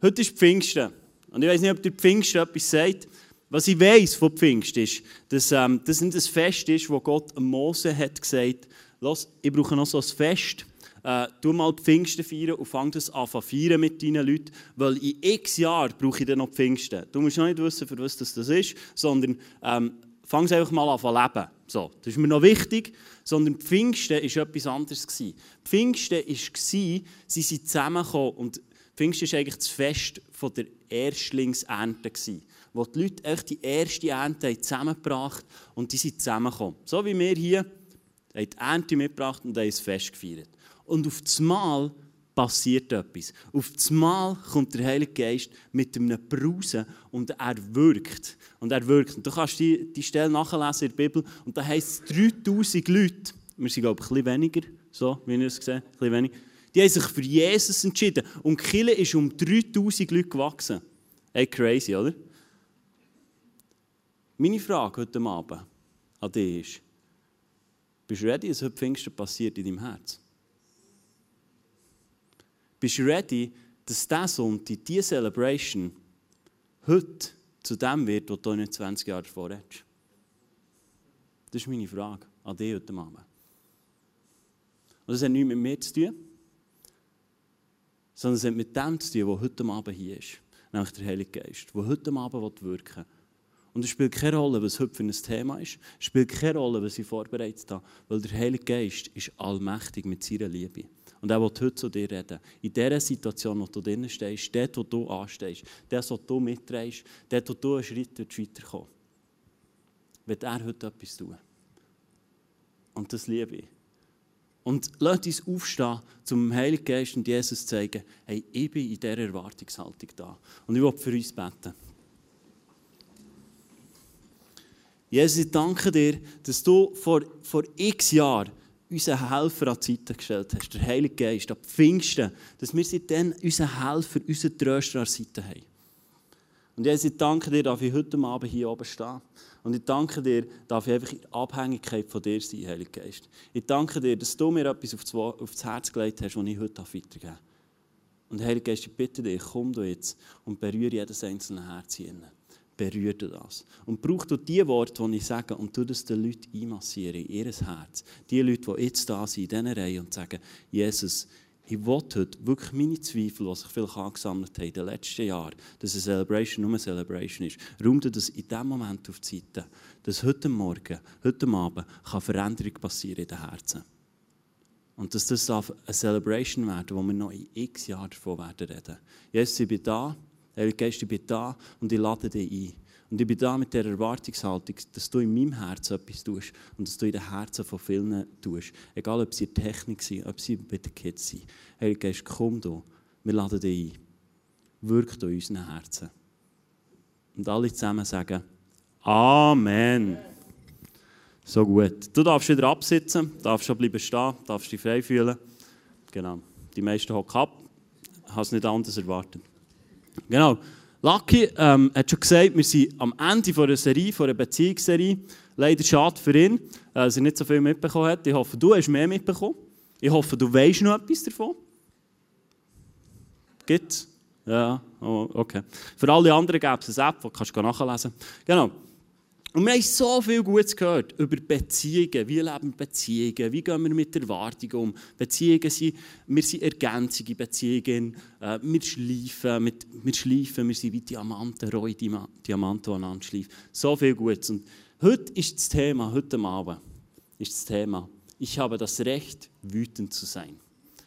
Heute ist Pfingsten. Und ich weiß nicht, ob der Pfingsten etwas sagt. Was ich weiß von Pfingsten ist, dass ähm, das nicht ein Fest ist, wo Gott Mose hat gesagt, Los, ich brauche noch so ein Fest. Äh, tu mal Pfingsten feiern und fang das an zu feiern mit deinen Leuten, weil in x Jahren brauche ich dann noch Pfingsten. Du musst noch nicht wissen, für was das ist, sondern ähm, fang es einfach mal an zu leben. So, das ist mir noch wichtig, sondern Pfingsten war etwas anderes. Pfingsten war, sie sind zusammengekommen und Pfingsten war eigentlich das Fest der Erstlingsernte, wo die Leute echt die erste Ernte zusammengebracht haben und die sind zusammengekommen. So wie wir hier haben die Ernte mitgebracht und haben ein Fest gefeiert. Und auf das Mal passiert etwas. Auf das Mal kommt der Heilige Geist mit einem Brausen und er wirkt. Und er wirkt. Und du kannst die, die Stelle nachlesen in der Bibel und da heisst es 3000 Leute, wir sind glaube ich ein bisschen weniger, so wie ihr es gesehen ein bisschen weniger, die haben sich für Jesus entschieden. Und die Kirche ist um 3000 Leute gewachsen. Hey, crazy, oder? Meine Frage heute Abend an dich ist, bist du ready, dass heute Pfingsten passiert in deinem Herz? Bist du ready, dass dieser Sonntag, diese Celebration, heute zu dem wird, was du in 20 Jahren davor hast? Das ist meine Frage an dich heute Abend. Und das hat nichts mit mir zu tun, sondern es hat mit dem zu tun, was heute Abend hier ist. Nämlich der Heilige Geist, der heute Abend wirken will. Und es spielt keine Rolle, was heute für ein Thema ist. Es spielt keine Rolle, was ich vorbereitet habe. Weil der Heilige Geist ist allmächtig mit seiner Liebe. Und er will heute zu dir reden. In dieser Situation, wo du drinnen stehst, dort, wo du anstehst, dort, wo du mitträgst, dort, wo du einen Schritt weiterkommst, wird er heute etwas tun. Und das liebe ich. Und lasst uns aufstehen, zum Heiligen Geist und Jesus zu zeigen, hey, ich bin in dieser Erwartungshaltung da. Und ich will für uns beten. Jesus, ich danke dir, dass du vor, vor x Jahren unseren Helfer an die Seite gestellt hast, der Heilige Geist, ab Pfingsten, dass wir seitdem unseren Helfer, unseren Tröster an der Seite haben. Und Jesus, ich danke dir, dass ich heute Abend hier oben stehe. Und ich danke dir, dass ich einfach in Abhängigkeit von dir sein, Heiliger Geist. Ich danke dir, dass du mir etwas aufs Herz gelegt hast, das ich heute weitergeben darf. Und Heiliger Geist, ich bitte dich, komm du jetzt und berühre jedes einzelne Herz hier berührt das. Und braucht die Worte, die ich sage, und tu das den Leuten einmassieren, in ihr Herz. Die Leute, die jetzt da sind, in dieser Reihe, und sagen, Jesus, ich will heute wirklich meine Zweifel, die sich vielleicht angesammelt haben in den letzten Jahren, dass eine Celebration nur eine Celebration ist, räum dir das in dem Moment auf die Seite, dass heute Morgen, heute Abend kann Veränderung passieren in den Herzen. Und dass das eine Celebration werden, wo wir noch in x Jahren davon werden reden. Jesus, ich bin da. Heilige Geist, ich bin da und ich lade dich ein. Und ich bin da mit der Erwartungshaltung, dass du in meinem Herzen etwas tust und dass du in den Herzen von vielen tust. Egal, ob sie in der Technik sind, ob sie bei den Kids sind. Heilige Geist, komm du. Wir laden dich ein. Wirk in unseren Herzen. Und alle zusammen sagen Amen. So gut. Du darfst wieder absitzen, darfst schon bleiben stehen, darfst dich frei fühlen. Genau. Die meisten hocken ab. Es nicht anders erwartet. Genau. Lucky ähm, hat schon gesagt, wir sind am Ende einer Serie, von einer Beziehungsserie. Leider schade für ihn, äh, dass er nicht so viel mitbekommen hat. Ich hoffe, du hast mehr mitbekommen. Ich hoffe, du weißt noch etwas davon. Gibt Ja, oh, okay. Für alle anderen gäbe es eine App, die kannst du nachlesen Genau. Und wir haben so viel Gutes gehört über Beziehungen. Wie leben Beziehungen? Wie gehen wir mit Erwartungen um? Beziehungen sind, wir sind ergänzende Beziehungen. Äh, wir schleifen, mit, wir schleifen, wir sind wie Diamanten, rohe Diamanten, die aneinander schleifen. So viel Gutes. Und heute ist das Thema, heute Abend, ist das Thema, ich habe das Recht, wütend zu sein.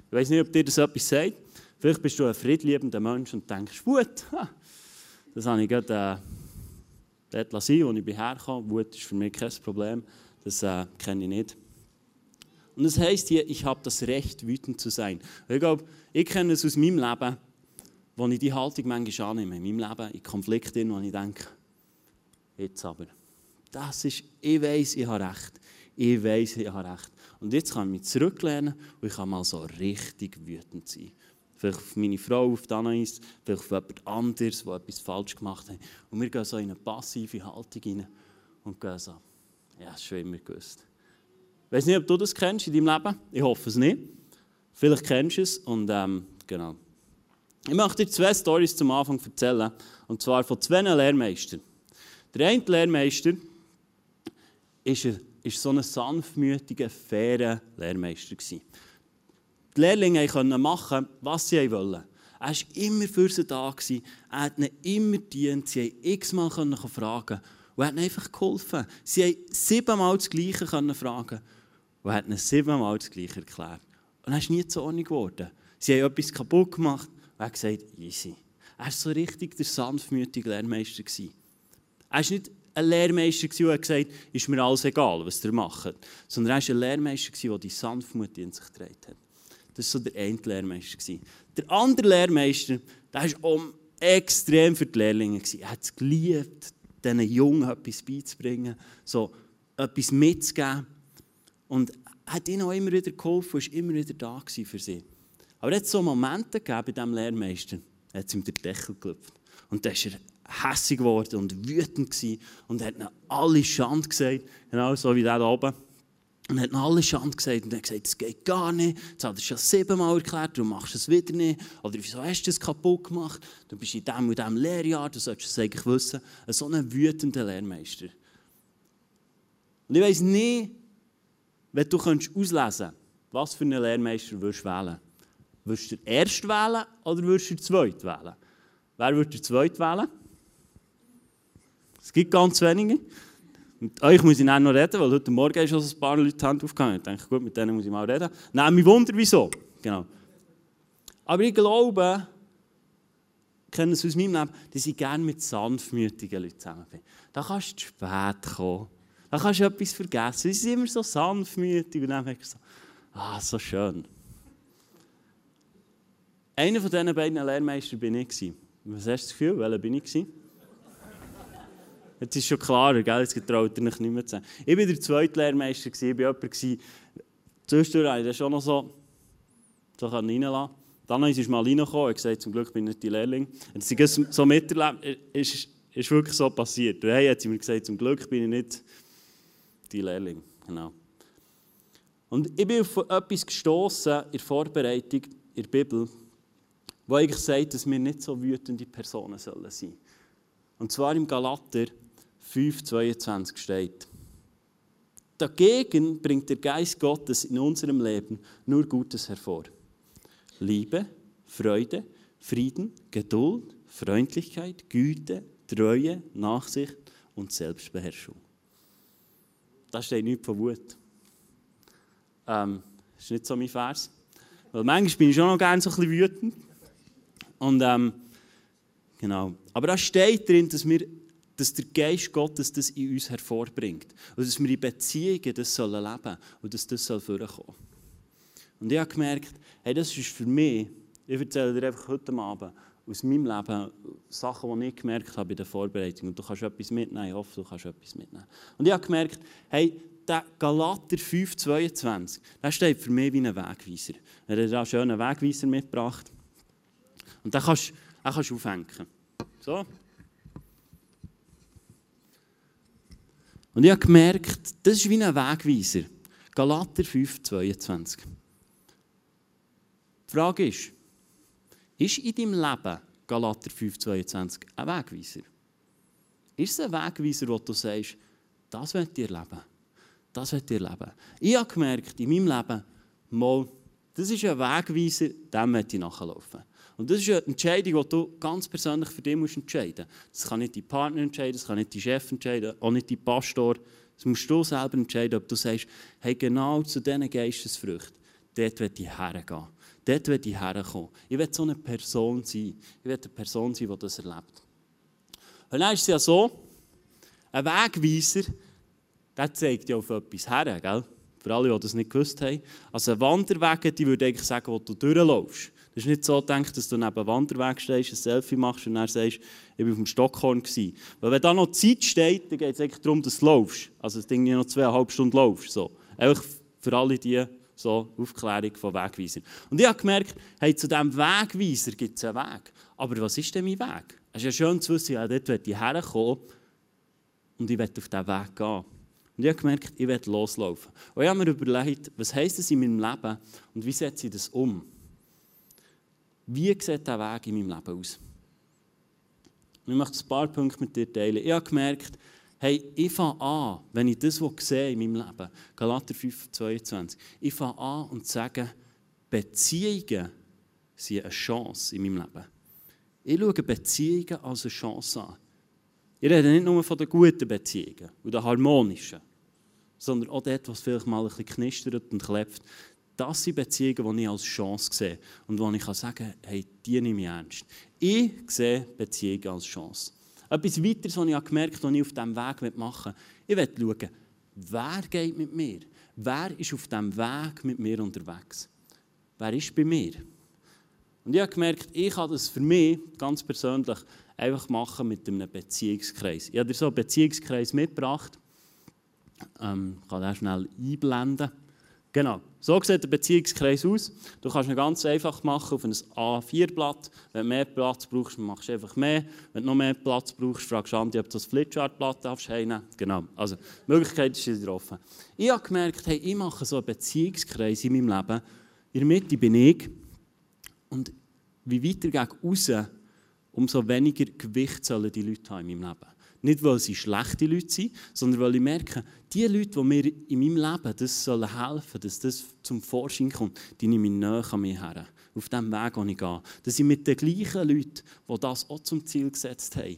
Ich weiß nicht, ob dir das etwas sagt. Vielleicht bist du ein friedliebender Mensch und denkst, Wut, das habe ich gerade... Äh, dort sein, wo ich herkam. Wut ist für mich kein Problem, das äh, kenne ich nicht. Und das heisst hier, ich habe das Recht, wütend zu sein. Ich glaube, ich kenne es aus meinem Leben, wo ich die Haltung manchmal annehme. In meinem Leben, in Konflikten, wo ich denke, jetzt aber, das ist, ich weiß, ich habe Recht. Ich weiß, ich habe Recht. Und jetzt kann ich mich zurücklehnen und ich kann mal so richtig wütend sein vielleicht auf meine Frau, auf Anais, vielleicht auf jemand anderes, der etwas falsch gemacht hat. Und wir gehen so in eine passive Haltung rein und gehen so, ja, das ist schon immer gewusst. Ich weiß nicht, ob du das kennst in deinem Leben. Ich hoffe es nicht. Vielleicht kennst du es und ähm, genau. Ich möchte dir zwei Stories zum Anfang erzählen. Und zwar von zwei Lehrmeistern. Der eine Lehrmeister ist, ein, ist so ein sanftmütiger, fairer Lehrmeister. Gewesen. Die Lehrlinge konnten machen, was sie wollten. Er war immer für sie da. Er hat ihnen immer gedient. Sie konnten x-mal fragen. Und er hat ihnen einfach geholfen. Sie konnten siebenmal das Gleiche fragen. Und er hat ihnen siebenmal das Gleiche erklärt. Und er ist nie zu Ordnung geworden. Sie haben etwas kaputt gemacht. Und er hat gesagt, easy. Er war so richtig der sanftmütige Lehrmeister. Er war nicht ein Lehrmeister, der gesagt hat, ist mir alles egal, was ihr macht. Sondern er war ein Lehrmeister, der die Sanftmut in sich getragen hat. Das war so der eine Lehrmeister. Der andere Lehrmeister, der war extrem für die Lehrlinge. Er hat es geliebt, diesen Jungen etwas beizubringen, so etwas mitzugeben. Und hat ihnen auch immer wieder geholfen und war immer wieder da für sie. Aber es hat so Momente gegeben bei diesem Lehrmeister, er hat ihm den Deckel geklopft. Und dann ist er hässig geworden und wütend gewesen und hat ihnen alle Schande gesagt, genau so wie der da oben. Und hat ihnen alle Schande gesagt und hat gesagt, es geht gar nicht, jetzt hat er schon siebenmal erklärt, du machst es wieder nicht. Oder wieso hast du es kaputt gemacht? Du bist in diesem und diesem Lehrjahr, du solltest es eigentlich wissen. So ein wütender Lehrmeister. Und ich weiss nicht, wenn du auslesen könntest, was für einen Lehrmeister du wählen würdest. Würdest du den ersten wählen oder würdest du den zweiten wählen? Wer würde den zweiten wählen? Es gibt ganz wenige. Mit euch muss ich noch reden, weil heute Morgen schon ein paar Leute die Hand aufgehangen. Ich denke, gut, mit denen muss ich mal reden. Nein, mich wundert, wieso. Genau. Aber ich glaube, ich kenne es aus meinem Leben, dass ich gerne mit sanftmütigen Leuten zusammen bin. Da kannst du zu spät kommen. Da kannst du etwas vergessen. Sie sind immer so sanftmütig und dann denke ich so, ah, so schön. Einer von diesen beiden Lehrmeistern bin ich. Was hast du das Gefühl? Welcher bin ich? Jetzt ist schon klarer, gell? jetzt getraut er nicht mehr zu. Ich war der zweite Lehrmeister, ich war jemand, zwischendurch habe ich das schon noch so, so reinlassen Dann ist mal reingekommen und gesagt, zum Glück bin ich nicht die Lehrling. Und sie so miterlebt, ist, ist wirklich so passiert. Und hey, hat sie mir gesagt, zum Glück bin ich nicht die Lehrling. Genau. Und ich bin auf etwas gestoßen in der Vorbereitung in der Bibel, wo eigentlich sagt, dass wir nicht so wütende Personen sollen sein. Und zwar im Galater 5,22 steht. Dagegen bringt der Geist Gottes in unserem Leben nur Gutes hervor. Liebe, Freude, Frieden, Geduld, Freundlichkeit, Güte, Treue, Nachsicht und Selbstbeherrschung. Da steht nichts von Wut. Ähm, das ist nicht so mein Vers. Weil manchmal bin ich schon noch gerne so ein bisschen wütend. Und ähm, genau. Aber da steht drin, dass, wir, dass der Geist Gottes das in uns hervorbringt. Und dass wir in Beziehungen das sollen leben und dass das soll. Und ich habe gemerkt, hey, das ist für mich, ich erzähle dir einfach heute Abend aus meinem Leben Sachen, die ich gemerkt habe bei der Vorbereitung. Und du kannst etwas mitnehmen, ich hoffe, du kannst etwas mitnehmen. Und ich habe gemerkt, hey, der Galater 5,22, der steht für mich wie ein Wegweiser. Er hat einen schönen Wegweiser mitgebracht. Und dann kannst du aufhängen. So. Und ich habe gemerkt, das ist wie ein Wegweiser. Galater 5, 22. Die Frage ist, ist in deinem Leben Galater 5, 22 ein Wegweiser? Ist es ein Wegweiser, wo du sagst, das wird ihr leben? Das wird ihr leben. Ich habe gemerkt, in meinem Leben, mal, das ist ein Wegweiser, dem möchte ich nachlaufen. Und das ist eine Entscheidung, die du ganz persönlich für dich entscheiden musst. Das kann nicht dein Partner entscheiden, das kann nicht dein Chef entscheiden, auch nicht dein Pastor. Das musst du selber entscheiden, ob du sagst, hey, genau zu diesen Geistesfrüchten, dort will ich hergehen. Dort will ich herkommen. Ich will so eine Person sein. Ich will eine Person sein, die das erlebt. Und dann ist es ja so, ein Wegweiser, der zeigt ja auf etwas her, gell? Für alle, die das nicht gewusst haben. Also ein Wanderweg, die würde eigentlich sagen, wo du durchläufst. Das ist nicht so gedacht, dass du neben einem Wanderweg stehst, ein Selfie machst und dann sagst, ich war auf dem Stockhorn. Gewesen. Weil wenn da noch Zeit steht, dann geht es eigentlich darum, dass du laufst. Also das Ding noch zweieinhalb Stunden laufst. So. Einfach für alle die so Aufklärung von Wegweisern. Und ich habe gemerkt, hey, zu diesem Wegweiser gibt es einen Weg. Aber was ist denn mein Weg? Es ist ja schön zu wissen, ja, dort will ich herkommen und ich will auf diesen Weg gehen. Und ich habe gemerkt, ich will loslaufen. Und ich habe mir überlegt, was heisst das in meinem Leben und wie setze ich das um? Wie sieht dieser Weg in meinem Leben aus? ich möchte ein paar Punkte mit dir teilen. Ich habe gemerkt, hey, ich fange an, wenn ich das sehe in meinem Leben, Galater 5, 22, ich fange an und sage, Beziehungen sind eine Chance in meinem Leben. Ich schaue Beziehungen als eine Chance an. Ich rede nicht nur von den guten Beziehungen und den harmonischen, sondern auch dort, was vielleicht mal ein bisschen knistert und klebt. Das sind Beziehungen, die ich als Chance sehe und wo ich sagen kann, hey, die nehme ich ernst. Ich sehe Beziehungen als Chance. Etwas weiteres, was ich gemerkt habe, was ich auf diesem Weg machen will, ich will schauen, wer geht mit mir? Wer ist auf diesem Weg mit mir unterwegs? Wer ist bei mir? Und ich habe gemerkt, ich kann das für mich ganz persönlich einfach machen mit einem Beziehungskreis. Ich habe dir so einen Beziehungskreis mitgebracht. Ähm, ich kann den schnell einblenden. Genau, so sieht der Beziehungskreis aus. Du kannst ihn ganz einfach machen auf ein A4-Blatt. Wenn du mehr Platz brauchst, machst du einfach mehr. Wenn du noch mehr Platz brauchst, fragst du Andi, ob du das Flipchart-Blatt darfst. Genau, also die Möglichkeit ist wieder offen. Ich habe gemerkt, hey, ich mache so einen Beziehungskreis in meinem Leben. In der Mitte bin ich. Und wie weiter gegen raus, umso weniger Gewicht sollen die Leute haben in meinem Leben. Nicht, weil sie schlechte Leute sind, sondern weil ich merke, die Leute, die mir in meinem Leben das sollen helfen dass das zum Vorschein kommt, die nehme ich näher an mich her. Auf dem Weg, wo ich gehe. Dass ich mit den gleichen Leuten, die das auch zum Ziel gesetzt haben,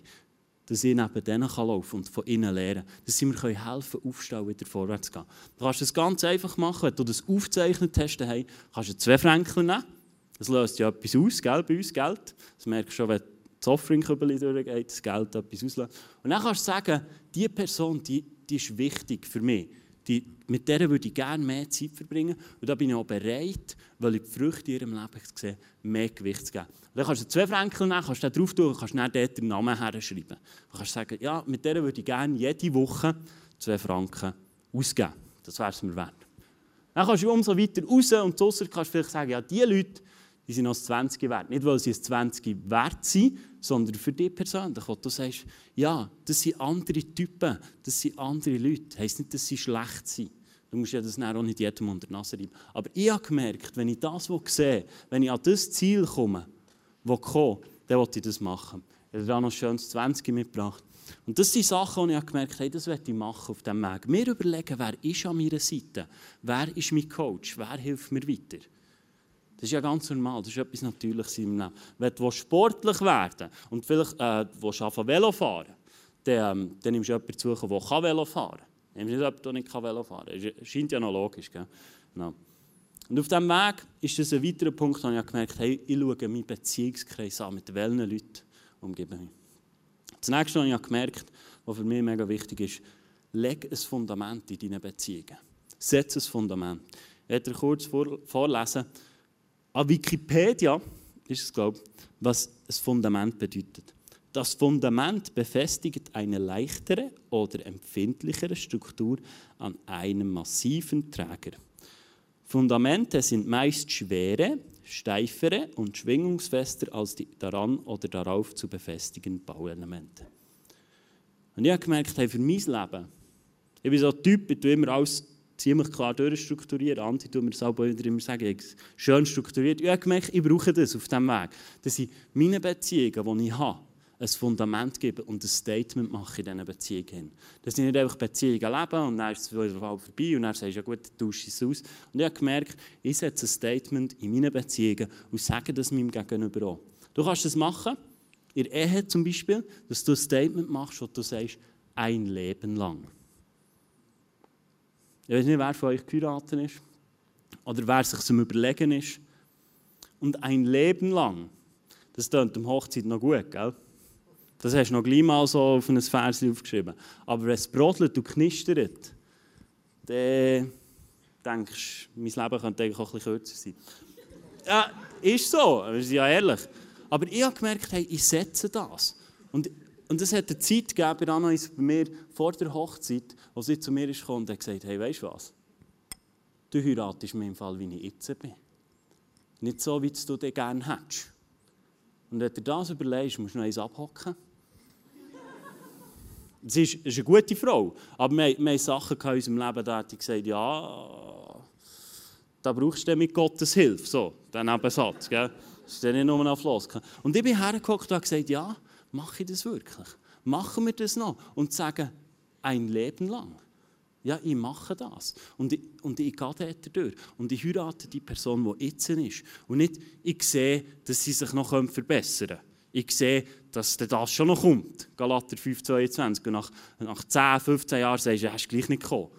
dass ich neben denen laufen kann und von ihnen lernen kann. Dass sie mir helfen können, aufstehen, wieder vorwärts zu gehen. Du kannst das ganz einfach machen. Wenn du das aufgezeichnet hast, kannst du zwei Franken nehmen. Das löst ja etwas aus, gell, bei uns Geld. Das merkst du schon, wenn das Offering-Kübel durchgeht, das Geld etwas auslösen. Und dann kannst du sagen, diese Person, die, die ist wichtig für mich. Die, mit der würde ich gerne mehr Zeit verbringen. Und da bin ich auch bereit, weil ich die Früchte in ihrem Leben sehe, mehr Gewicht zu geben. Und dann kannst du zwei Franken nehmen, kannst du drauf tun und kannst dann dort den Namen herschreiben. Du kannst sagen, ja, mit der würde ich gerne jede Woche zwei Franken ausgeben. Das wäre es mir wert. Dann kannst du umso weiter raus und draussen kannst du vielleicht sagen, ja, diese Leute, die sind noch 20 wert. Nicht, weil sie es 20 wert sind, sondern für dich persönlich. Wo du sagst, ja, das sind andere Typen, das sind andere Leute. Das heisst nicht, dass sie schlecht sind. Du musst ja das auch nicht jedem unter die Nase reiben. Aber ich habe gemerkt, wenn ich das sehe, wenn ich an das Ziel komme, wo komme, dann will ich das machen. Ich habe da noch ein schönes 20 mitgebracht. Und das sind Sachen, die ich gemerkt habe, das werde ich machen auf diesem Weg. Mir überlegen, wer ist an meiner Seite? Wer ist mein Coach? Wer hilft mir weiter? Das ist ja ganz normal, das ist etwas Natürliches im Leben. Wenn du sportlich werden und vielleicht äh, Velo fahren dann, ähm, dann nimmst du jemanden zu suchen, der Velo fahren kann. Nimmst nicht jemanden, der nicht Velo fahren kann. Das scheint ja noch logisch. Gell? Genau. Und auf diesem Weg ist das ein weiterer Punkt, wo ich gemerkt habe, hey, ich schaue meinen Beziehungskreis an, mit welchen Leuten umgeben mich. Das nächste, was ich gemerkt habe, was für mich mega wichtig ist, leg ein Fundament in deinen Beziehungen. Setz ein Fundament. Ich werde dir kurz vorlesen, an Wikipedia ist es, glaube ich, was das Fundament bedeutet. Das Fundament befestigt eine leichtere oder empfindlichere Struktur an einem massiven Träger. Fundamente sind meist schwere, steifere und schwingungsfester als die daran oder darauf zu befestigenden Bauelemente. Und ich habe gemerkt, hey, für mein Leben, ich bin so ein Typ, der immer alles ziemlich klar durchstrukturiert. Andi tut mir das auch immer sagen, schön strukturiert. Ich habe gemerkt, ich brauche das auf diesem Weg. Dass ich meine Beziehungen, die ich habe, ein Fundament gebe und ein Statement mache in diesen Beziehungen. Dass ich nicht einfach Beziehungen lebe und dann ist es wieder vorbei und dann sagst du, ja gut, tausche es aus. Und ich habe gemerkt, ich setze ein Statement in meinen Beziehungen und sage das meinem Gegenüber auch. Du kannst das machen, in der Ehe zum Beispiel, dass du ein Statement machst, wo du sagst, ein Leben lang. Ich weiß nicht, wer von euch geheiratet ist oder wer sich zum Überlegen ist. Und ein Leben lang, das klingt um Hochzeit noch gut, gell? Das hast du noch gleich mal so auf ein Vers aufgeschrieben. Aber wenn es brodelt und knistert, dann denkst du, mein Leben könnte eigentlich auch ein bisschen kürzer sein. Ja, ist so, wir sind ja ehrlich. Aber ich habe gemerkt, hey, ich setze das. Und und es hat eine Zeit gegeben bei Anais, bei mir vor der Hochzeit, wo sie zu mir ist und hat gesagt, hey, weißt du was? Du heiratest mich im Fall, wie ich jetzt bin. Nicht so, wie du dich gerne hättest. Und wenn du das überlegst, musst du noch eins abhocken. Sie ist, ist, eine gute Frau, aber wir, wir haben Sachen in unserem Leben, da hat sie gesagt, ja, da brauchst du mit Gottes Hilfe, so, der Nebensatz, gell? Das ist ja nicht nur ein Floskel. Und ich bin hergeguckt und habe gesagt, ja, mache ich das wirklich? Machen wir das noch? Und sagen, ein Leben lang. Ja, ich mache das. Und ich, und ich gehe dort durch. Und ich heirate die Person, die jetzt ist. Und nicht, ich sehe, dass sie sich noch verbessern können. Ich sehe, dass das schon noch kommt. Galater 5,22. Und nach, nach 10, 15 Jahren sagst du, hast du gleich nicht gekommen.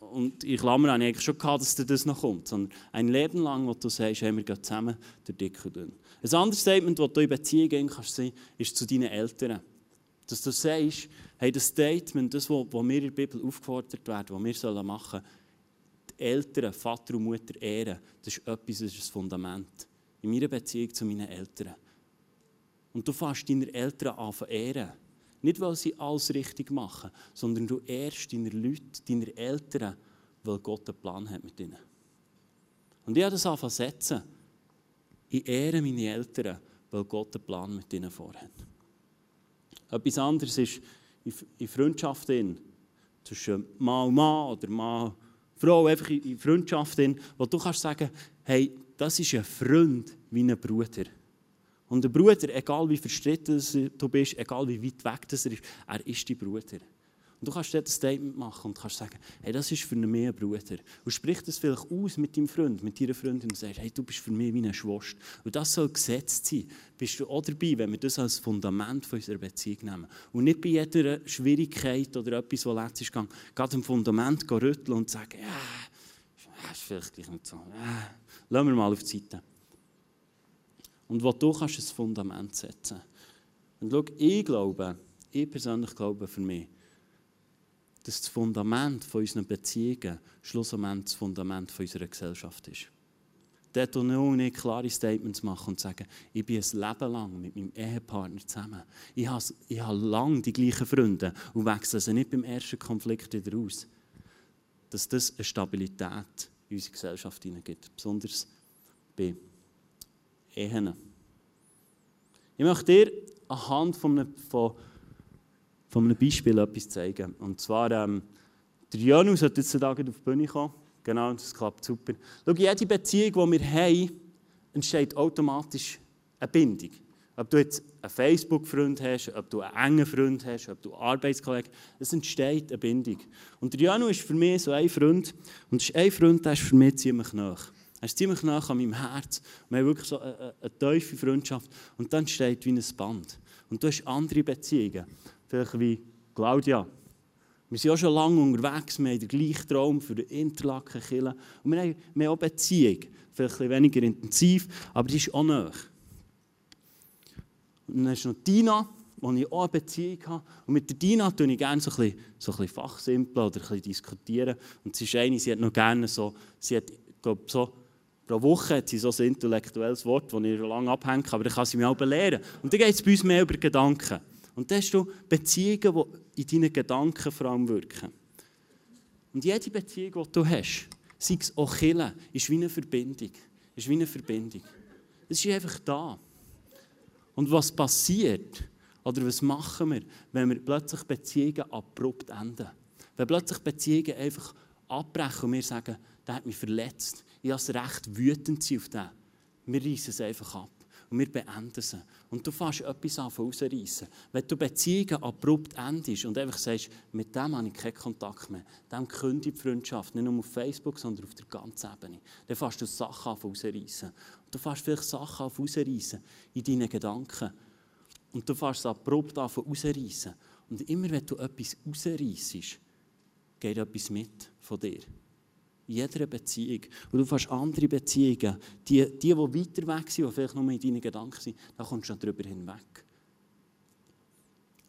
Und in Klammern habe ich eigentlich schon gehabt, dass das noch kommt. Sondern ein Leben lang, wo du sagst, hey, wir gehen zusammen der Dick und Dünn. Ein anderes Statement, das du in Beziehung gehen kannst, ist zu deinen Eltern. Dass du sagst, hey, das Statement, das, was wir in der Bibel aufgefordert werden, was wir machen sollen, die Eltern, Vater und Mutter ehren, das ist etwas, das ist ein Fundament. In meiner Beziehung zu meinen Eltern. Und du fährst deine Eltern an zu ehren. Nicht, weil sie alles richtig machen, sondern du ehrst deine Leute, deine Eltern, weil Gott einen Plan hat mit ihnen. Und ich habe das angefangen zu setzen. Ich ehre meine Eltern, weil Gott einen Plan mit ihnen vorhat. Etwas anderes ist in Freundschaften zwischen Mann und Mann oder Mann und Frau, einfach in Freundschaften, wo du kannst sagen, hey, das ist ein Freund wie ein Bruder. Und der Bruder, egal wie verstritten du bist, egal wie weit weg er ist, er ist dein Bruder. Und du kannst dort ein Statement machen und kannst sagen, hey, das ist für mich ein Bruder. Und sprich das vielleicht aus mit deinem Freund, mit deiner Freundin und sagst, hey, du bist für mich wie eine Schwester. Und das soll gesetzt sein. Bist du auch dabei, wenn wir das als Fundament von unserer Beziehung nehmen. Und nicht bei jeder Schwierigkeit oder etwas, was letztes gegangen gerade im Fundament rütteln und sagen, ja, ist vielleicht gleich nicht so. Ja, lassen wir mal auf die Seite. Und wo du kannst ein Fundament setzen. Und schau, ich glaube, ich persönlich glaube für mich, dass das Fundament von unseren Beziehungen schlussendlich das Fundament von unserer Gesellschaft ist. Dort auch nicht klare Statements machen und sagen, ich bin ein Leben lang mit meinem Ehepartner zusammen. Ich habe, ich habe lange die gleichen Freunde und wechsle sie nicht beim ersten Konflikt wieder aus. Dass das eine Stabilität in unsere Gesellschaft hineingibt, besonders bei Ehen. Ich möchte dir anhand von von von einem Beispiel etwas zeigen. Und zwar, ähm, der Janus hat jetzt Tag auf die Bühne kommen. Genau, das klappt super. Schau, jede Beziehung, die wir haben, entsteht automatisch eine Bindung. Ob du jetzt einen Facebook-Freund hast, ob du einen engen Freund hast, ob du einen Arbeitskollegen es entsteht eine Bindung. Und der Janu ist für mich so ein Freund. Und es ist ein Freund, der ist für mich ziemlich nah. Er ist ziemlich nah an meinem Herz. Wir haben wirklich so eine, eine, eine tiefe Freundschaft. Und dann entsteht wie ein Band. Und du hast andere Beziehungen vielleicht wie Claudia. Wir sind auch schon lange unterwegs, wir haben den gleichen Traum für den Interlaken killen Und wir haben, wir haben auch Beziehung, vielleicht ein weniger intensiv, aber die ist auch nah. Und dann ist noch Dina, wo ich auch eine Beziehung habe. Und mit der Dina tue ich gerne so ein bisschen, so bisschen fachsimpeln oder ein diskutieren. Und sie ist eine, sie hat noch gerne so, sie hat, glaube so, pro Woche hat sie so ein intellektuelles Wort, das ich schon lange abhänge, aber dann kann sie mich auch belehren. Und dann geht es bei uns mehr über Gedanken. Und dann hast du Beziehungen, die in deinen Gedanken vor allem wirken. Und jede Beziehung, die du hast, sei es auch Killen, ist wie eine Verbindung. Ist wie eine Verbindung. Es ist einfach da. Und was passiert, oder was machen wir, wenn wir plötzlich Beziehungen abrupt enden? Wenn plötzlich Beziehungen einfach abbrechen und wir sagen, der hat mich verletzt, ich habe das Recht, wütend zu sein auf den. Wir reißen es einfach ab und wir beenden sie. Und du fährst etwas an rausreißen. Wenn du Beziehungen abrupt endest und einfach sagst, mit dem habe ich keinen Kontakt mehr, dem kündige die Freundschaft, nicht nur auf Facebook, sondern auf der ganzen Ebene, dann fährst du Sachen an rausreißen. Und du fährst vielleicht Sachen an rausreißen in deinen Gedanken. Und du fährst es abrupt an rausreißen. Und immer wenn du etwas rausreißt, geht etwas mit von dir. Jeder Beziehung. Und du fährst andere Beziehungen, die, die, die weiter weg sind, die vielleicht nur in deinen Gedanken sind, da kommst du darüber hinweg.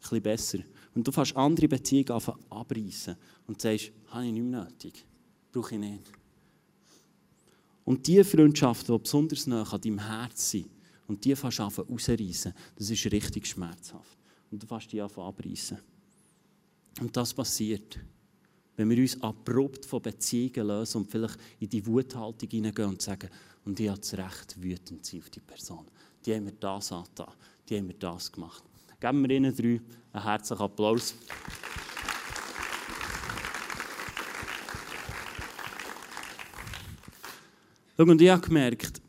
Ein bisschen besser. Und du fährst andere Beziehungen abreißen und sagst, habe ich nicht mehr nötig. Brauche ich nicht. Und die Freundschaften, die besonders nah an deinem Herz sind, und die fährst du rausreißen, das ist richtig schmerzhaft. Und du fährst die abreißen. Und das passiert wenn wir uns abrupt von Beziehungen lösen und vielleicht in die Wuthaltung hineingehen und sagen, und ich habe das Recht, wütend zu sein auf die Person. Die haben mir das angetan, die haben mir das gemacht. Geben wir ihnen drei einen herzlichen Applaus. Schau, und ich habe gemerkt,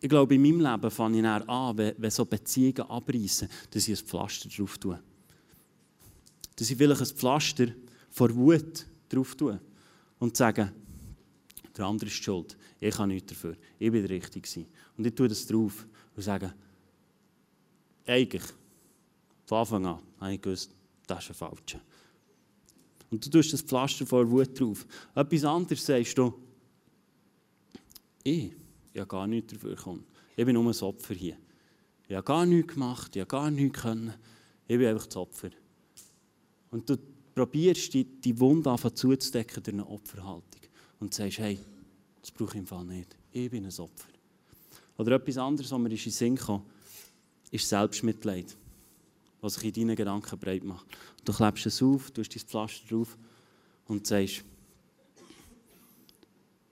ich glaube, in meinem Leben fange ich an, wenn, wenn so Beziehungen abreißen, dass ich ein Pflaster drauf tue. Dass ich vielleicht ein Pflaster vor Wut drauf tue und sage, der andere ist schuld, ich habe nichts dafür, ich bin der Richtige. Und ich tue das drauf und sage, eigentlich, von Anfang an, habe ich gewusst, das ist ein Falscher. Und du tust das Pflaster vor Wut drauf. Etwas anderes sagst du, ich ich habe gar nichts dafür bekommen. Ich bin nur ein Opfer hier. Ich habe gar nichts gemacht, ich habe gar nichts können. Ich bin einfach das Opfer. Und du probierst, die, die Wunde zuzudecken durch eine Opferhaltung. Und sagst, hey, das brauche ich im Fall nicht. Ich bin ein Opfer. Oder etwas anderes, was mir in den Sinn kam, ist Selbstmitleid, was sich in deinen Gedanken breit macht. Du klebst es auf, du hast dein Pflaster drauf und sagst,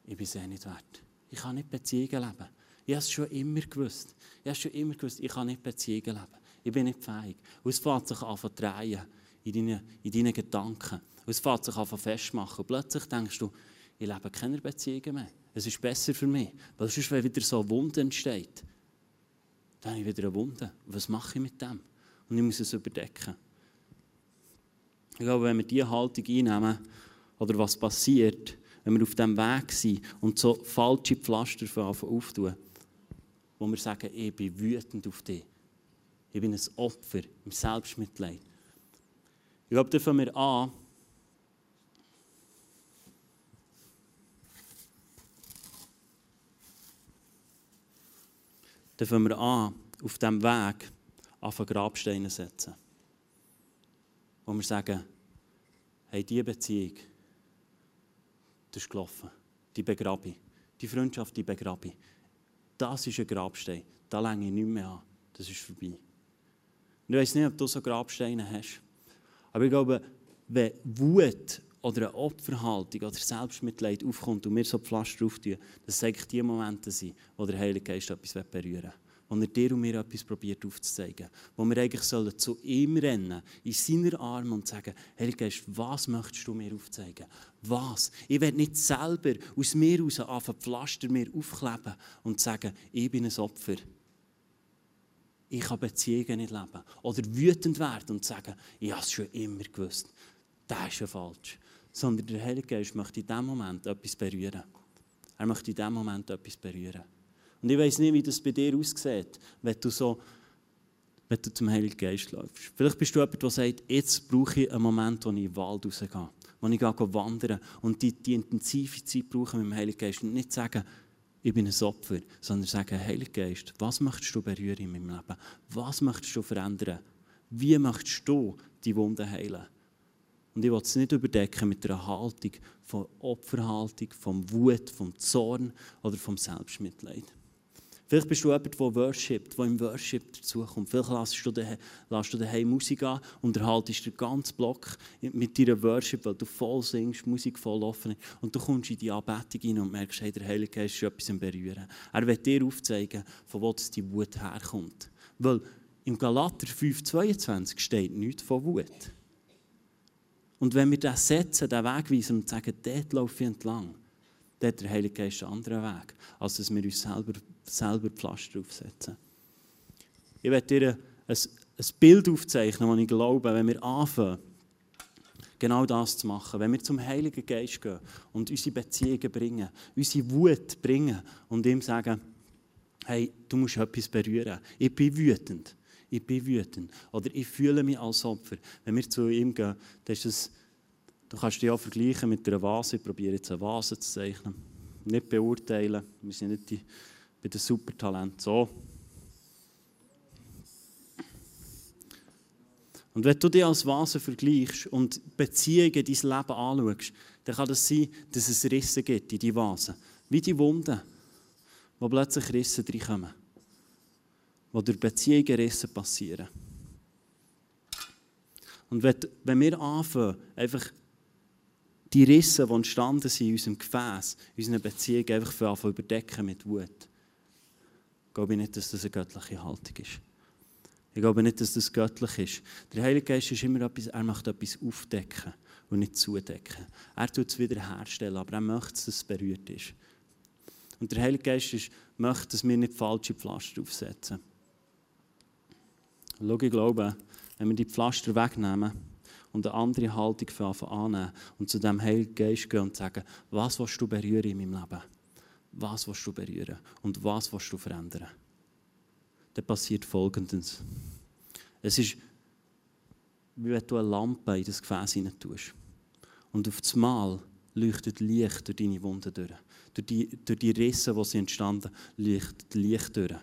ich bin es eh nicht wert. Ich kann nicht Beziehungen leben. Ich habe es schon immer gewusst. Ich habe schon immer gewusst, ich kann nicht Beziehungen leben. Ich bin nicht fähig. Und es fängt sich an zu drehen in deinen, in deinen Gedanken. Und es fängt sich an festmachen. Und plötzlich denkst du, ich lebe keine Beziehungen mehr. Es ist besser für mich. Weil sonst, wenn wieder so eine Wunde entsteht, dann habe ich wieder eine Wunde. Was mache ich mit dem? Und ich muss es überdecken. Ich glaube, wenn wir diese Haltung einnehmen, oder was passiert, wenn wir auf diesem Weg sind und so falsche Pflaster auftun, wo wir sagen, ich bin wütend auf dich. Ich bin ein Opfer im Selbstmitleid. Ich glaube, da fangen wir an, dann fangen wir an, auf diesem Weg auf Grabsteine setzen. Wo wir sagen, hey, diese Beziehung, das ist gelaufen. Die begrabe ich. Die Freundschaft, die begrabe ich. Das ist ein Grabstein. Da länge ich nicht mehr an. Das ist vorbei. Und ich weiß nicht, ob du so Grabsteine hast. Aber ich glaube, wenn Wut oder eine Opferhaltung oder Selbstmitleid aufkommt und wir so Pflaster drauf tun, dass es eigentlich die Momente sind, wo der Heilige Geist etwas berühren will wo er dir und mir etwas probiert aufzuzeigen. Wo wir eigentlich sollen zu ihm rennen, in seiner Arme und sagen, Heiliger Geist, was möchtest du mir aufzeigen? Was? Ich werde nicht selber aus mir heraus anfangen, Pflaster mir aufkleben und sagen, ich bin ein Opfer. Ich kann Beziehungen nicht leben. Oder wütend werden und sagen, ich habe es schon immer gewusst. Das ist ja falsch. Sondern der Heilige Geist möchte in diesem Moment etwas berühren. Er möchte in diesem Moment etwas berühren. Und ich weiß nicht, wie das bei dir aussieht, wenn du so wenn du zum Heiligen Geist läufst. Vielleicht bist du jemand, der sagt, jetzt brauche ich einen Moment, wo ich in den Wald rausgehe, wo ich gehe und die, die intensive Zeit brauche mit dem Heiligen Geist und nicht sagen, ich bin ein Opfer, sondern sagen, Heiliger Geist, was möchtest du berühren in meinem Leben? Was möchtest du verändern? Wie möchtest du die Wunden heilen? Und ich will es nicht überdecken mit einer Haltung von Opferhaltung, vom Wut, vom Zorn oder vom Selbstmitleid. Vielleicht bist du jemand, der worshipt, der im Worship dazukommt. Vielleicht lässt du, daheim, Musik an und erhaltest den ganzen Block mit deiner Worship, weil du voll singst, Musik voll offen ist. Und du kommst in die Anbetung rein und merkst, hey, der Heilige Geist ist etwas am Berühren. Er wird dir aufzeigen, von wo die Wut herkommt. Weil im Galater 5,22 steht nichts von Wut. Und wenn wir das setzen, den Weg weisen und sagen, dort laufe ich entlang, dann hat der Heilige Geist einen anderen Weg, als dass wir uns selber, selber Pflaster aufsetzen. Ich werde dir ein, ein Bild aufzeichnen, das ich glaube, wenn wir anfangen, genau das zu machen, wenn wir zum Heiligen Geist gehen und unsere Beziehungen bringen, unsere Wut bringen und ihm sagen, hey, du musst etwas berühren. Ich bin wütend. Ich bin wütend. Oder ich fühle mich als Opfer. Wenn wir zu ihm gehen, dann ist es Du kannst dich auch vergleichen mit einer Vase. Ich probiere jetzt eine Vase zu zeichnen. Nicht beurteilen. Wir sind nicht die, bei den Supertalenten. So. Und wenn du dich als Vase vergleichst und Beziehungen dein Leben anschaust, dann kann es das sein, dass es Risse gibt in die Vase. Wie die Wunden, wo plötzlich Risse reinkommen. Wo durch Beziehungen Risse passieren. Und wenn wir anfangen, einfach die Risse, die entstanden sind in unserem Gefäß, in unserer Beziehung, einfach für zu überdecken mit Wut. Ich glaube nicht, dass das eine göttliche Haltung ist. Ich glaube nicht, dass das göttlich ist. Der Heilige Geist ist immer etwas, er möchte etwas aufdecken und nicht zudecken. Er tut es wiederherstellen, aber er möchte, dass es berührt ist. Und der Heilige Geist ist, möchte, dass wir nicht falsche Pflaster aufsetzen. Schau, ich glaube, wenn wir die Pflaster wegnehmen und eine andere Haltung annehmen und zu dem Heiligen Geist gehen und sagen, was willst du berühren in meinem Leben? Was willst du berühren? Und was willst du verändern? Dann passiert Folgendes. Es ist, wie wenn du eine Lampe in das Gefäß hinein tust. Und auf das Mal leuchtet Licht durch deine Wunden durch. Durch die, durch die Risse, die sie entstanden, leuchtet Licht durch.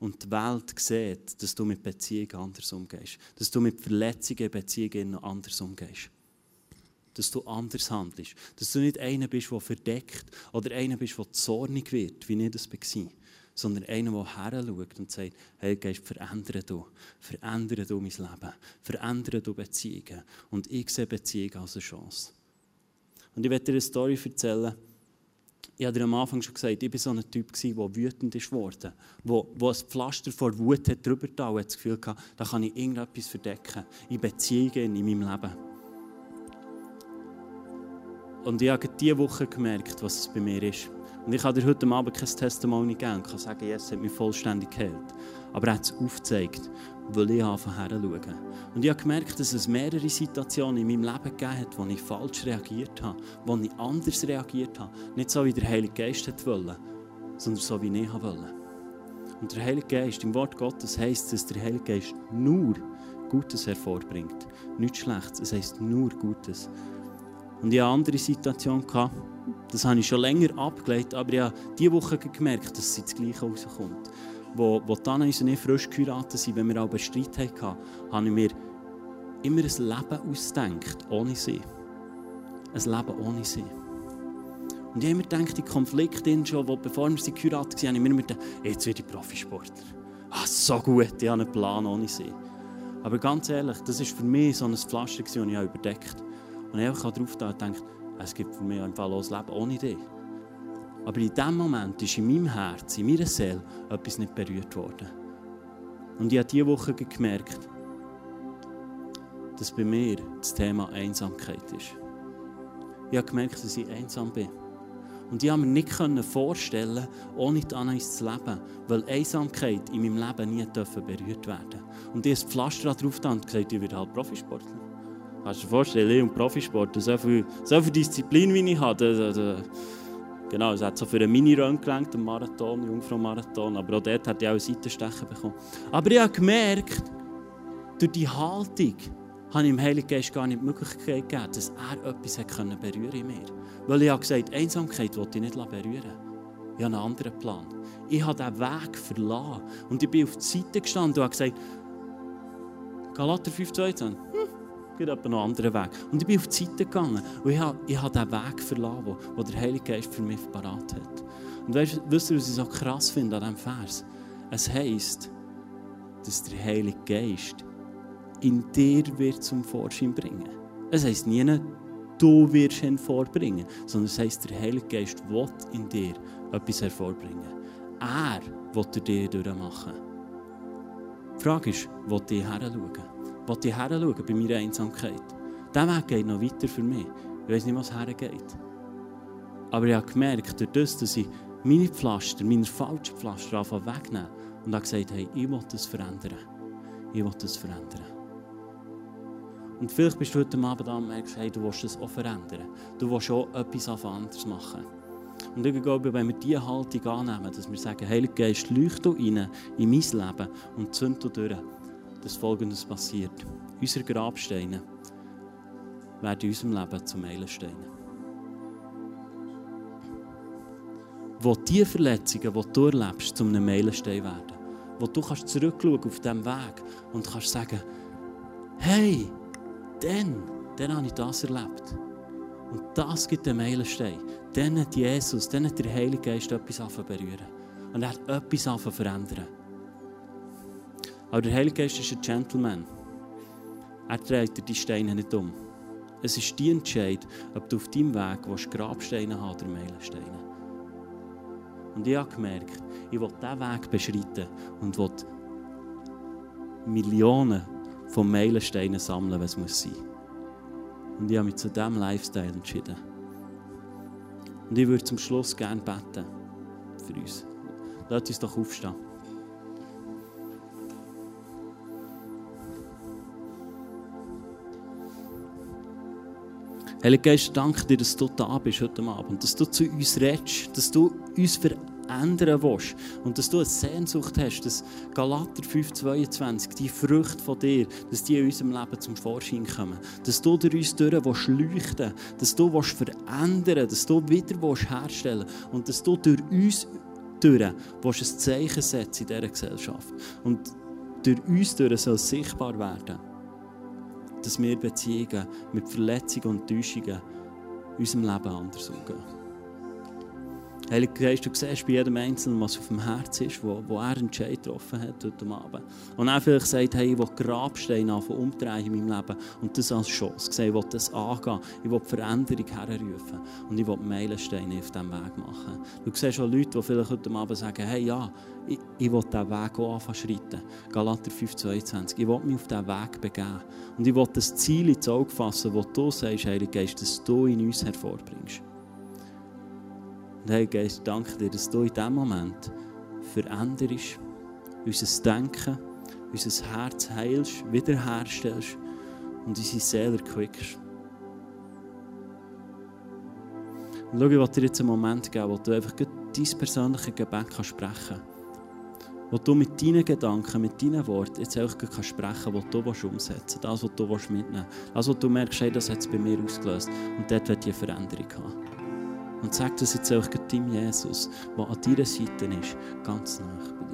Und die Welt sieht, dass du mit Beziehungen anders umgehst. Dass du mit Verletzungen in Beziehungen anders umgehst. Dass du anders handelst. Dass du nicht einer bist, der verdeckt oder einer bist, der zornig wird, wie ich das war. Sondern einer, der her schaut und sagt, hey Geist, verändere du. Verändere du mein Leben. Verändere du Beziehungen. Und ich sehe Beziehungen als eine Chance. Und ich werde dir eine Story erzählen. Ich habe dir am Anfang schon gesagt, ich war so ein Typ, der wütend ist worden, wo, wo ein Pflaster vor Wut hat drüber da und das Gefühl hatte, da kann ich irgendetwas verdecken, in Beziehungen, in meinem Leben. Und ich habe diese Woche gemerkt, was es bei mir ist. Und ich kann dir heute Abend kein Testimony geben und kann sagen, Jesus hat mich vollständig geheilt. Aber er hat es aufgezeigt, weil ich anfangen herzuschauen. Und ich habe gemerkt, dass es mehrere Situationen in meinem Leben gegeben hat, wo ich falsch reagiert habe, wo ich anders reagiert habe. Nicht so, wie der Heilige Geist wollte, sondern so, wie ich wollte. Und der Heilige Geist, im Wort Gottes heisst, dass der Heilige Geist nur Gutes hervorbringt. Nichts Schlechtes, es heisst nur Gutes. Und ich hatte eine andere Situation, das habe ich schon länger abgelegt, aber ich habe diese Woche gemerkt, dass es das Gleiche rauskommt wo, wo Tana und ich frisch geheiratet sind, wenn wir aber Streit hatten, habe ich mir immer ein Leben ausgedacht, ohne sie. Ein Leben ohne sie. Und ich habe mir gedacht, die Konflikte schon, wo, bevor wir sie geheiratet haben, habe ich mir immer gedacht, jetzt werde ich Profisportler. Ah, so gut, ich habe einen Plan ohne sie. Aber ganz ehrlich, das war für mich so ein Pflaster, das ich überdeckt habe. Und ich habe darauf gedacht, es gibt für mich einfach ein Leben ohne dich. Aber in dem Moment ist in meinem Herz, in meiner Seele etwas nicht berührt worden. Und ich habe diese Woche gemerkt, dass bei mir das Thema Einsamkeit ist. Ich habe gemerkt, dass ich einsam bin. Und ich konnte mir nicht vorstellen, ohne die Anais zu leben, weil Einsamkeit in meinem Leben nie berührt werden Und ich habe das Pflaster drauf und gesagt, ich werde halt Profisportler. Kannst du dir vorstellen, ich und Profisportler, so viel, so viel Disziplin, wie ich habe, Genau, es hat so für einen Mini-Run gelangt, einen Marathon, Jungfrau-Marathon, aber auch dort hat er auch einen Seitenstechen bekommen. Aber ich habe gemerkt, durch die Haltung habe ich dem Heiligen Geist gar nicht die Möglichkeit gegeben, dass er etwas berühren konnte in mir. Weil ich habe gesagt, Einsamkeit wollte ich nicht berühren. Ich habe einen anderen Plan. Ich habe diesen Weg verlassen. Und ich bin auf die Seite gestanden und habe gesagt, Galater 5,22, hm, noch einen anderen Weg. Und ich bin auf die Seite gegangen und ich habe, ich habe den Weg verlassen, den der Heilige Geist für mich parat hat. Und weißt, wisst ihr, was ich so krass finde an diesem Vers? Es heisst, dass der Heilige Geist in dir wird zum Vorschein bringen. Es heisst nie, du wirst ihn vorbringen, sondern es heisst, der Heilige Geist will in dir etwas hervorbringen. Er will dir durchmachen. Die Frage ist, will ich her schauen? Will ich her bei meiner Einsamkeit. Dieser Weg geht noch weiter für mich. Ich weiß nicht, was hergeht. Aber ich habe gemerkt, durch das, dass ich meine Pflaster, meine falschen Pflaster einfach wegnehme und habe gesagt, hey, ich will das verändern. Ich will das verändern. Und vielleicht bist du heute Abend da und merkst, hey, du willst das auch verändern. Du willst auch etwas anders machen. Und ich glaube, wenn wir diese Haltung annehmen, dass wir sagen, Heiliger Geist, leuchte rein in mein Leben und zünd durch, dass Folgendes passiert. Unsere Grabsteine werden in unserem Leben zu Meilensteinen. Wo die Verletzungen, die du erlebst, zu einem Meilenstein werden. Wo du kannst zurückschauen auf diesem Weg und kannst sagen, hey, dann, dann habe ich das erlebt. Und das gibt den Meilenstein. Dann hat Jesus, dann hat der Heilige Geist etwas berühren. Und er hat etwas verändern. Aber der Heilige Geist ist ein Gentleman. Er dreht die Steine nicht um. Es ist die Entscheid, ob du auf deinem Weg willst, Grabsteine haben oder Meilensteine. Und ich habe gemerkt, ich will diesen Weg beschreiten und will Millionen von Meilensteinen sammeln, was muss sein. Und ich habe mich zu diesem Lifestyle entschieden. Und ich würde zum Schluss gerne beten für uns. Lass uns doch aufstehen. Heiliger Geist, danke dir, dass du da bist heute Abend, dass du zu uns redest, dass du uns verändern willst und dass du eine Sehnsucht hast, dass Galater 5,22, die Früchte von dir, dass die in unserem Leben zum Vorschein kommen. Dass du durch uns durch willst leuchten dass du willst verändern dass du wieder willst herstellen und dass du durch uns durch willst ein Zeichen setzen in dieser Gesellschaft. Und durch uns durch soll sichtbar werden dass wir Beziehungen mit Verletzungen und Täuschungen in unserem Leben anders umgehen. Heiliger Geist, du siehst bei jedem Einzelnen, was auf dem Herz ist, wo, wo er Entscheid getroffen hat heute Abend. Und er vielleicht sagt, hey, ich will Grabsteine anfangen umdrehen in meinem Leben und das als Chance sehen. Ich will das angehen. Ich will Veränderung herrufen. Und ich will Meilensteine auf diesem Weg machen. Du siehst auch Leute, die vielleicht heute Abend sagen, hey, ja, ich, ich will diesen Weg auch anfangen schreiten. Galater 5,22. Ich will mich auf diesen Weg begeben. Und ich will das Ziel ins Auge fassen, das du sagst, Geist, dass du in uns hervorbringst. Und hey Geist, danke dir, dass du in diesem Moment veränderst, unser Denken, unser Herz heilst, wiederherstellst und unsere Seele erquickst. Und schau, ich will dir jetzt einen Moment geben, wo du einfach dein persönliches Gebet kannst sprechen kannst. Wo du mit deinen Gedanken, mit deinen Worten jetzt einfach kannst sprechen was du umsetzen willst. Das, was du mitnehmen willst. Das, was du merkst, hey, das hat es bei mir ausgelöst. Und dort wird die Veränderung haben. Und sag das jetzt auch dem Jesus, der an deiner Seite ist, ganz nah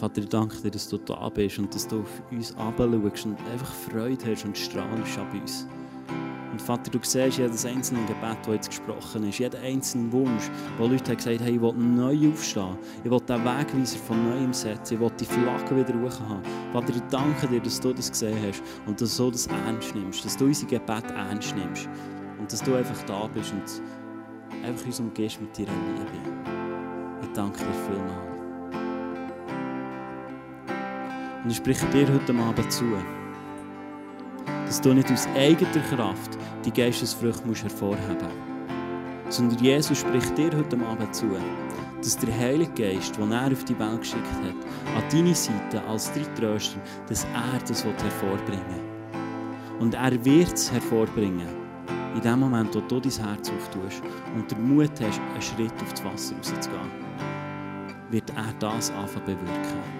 Vater, ich danke dir, dass du da bist und dass du auf uns herabschaust und einfach Freude hast und strahlst an uns. Und Vater, du siehst jedes einzelne Gebet, das jetzt gesprochen ist, jeden einzelnen Wunsch, wo Leute haben gesagt hey, ich will neu aufstehen, ich will den Wegweiser von Neuem setzen, ich will die Flagge wieder hoch haben. Vater, ich danke dir, dass du das gesehen hast und dass du das ernst nimmst, dass du unser Gebet ernst nimmst und dass du einfach da bist und einfach uns umgehst mit deiner Liebe. Ich danke dir vielmals. Und ich spreche dir heute Abend zu, dass du nicht aus eigener Kraft die Geistesfrüchte musst hervorheben musst, sondern Jesus spricht dir heute Abend zu, dass der Heilige Geist, den er auf die Welt geschickt hat, an deine Seite als Tröster, dass er das hervorbringen will. Und er wird es hervorbringen, in dem Moment, wo du dein Herz auftust und den Mut hast, einen Schritt auf das Wasser rauszugehen, wird er das anfangen bewirken.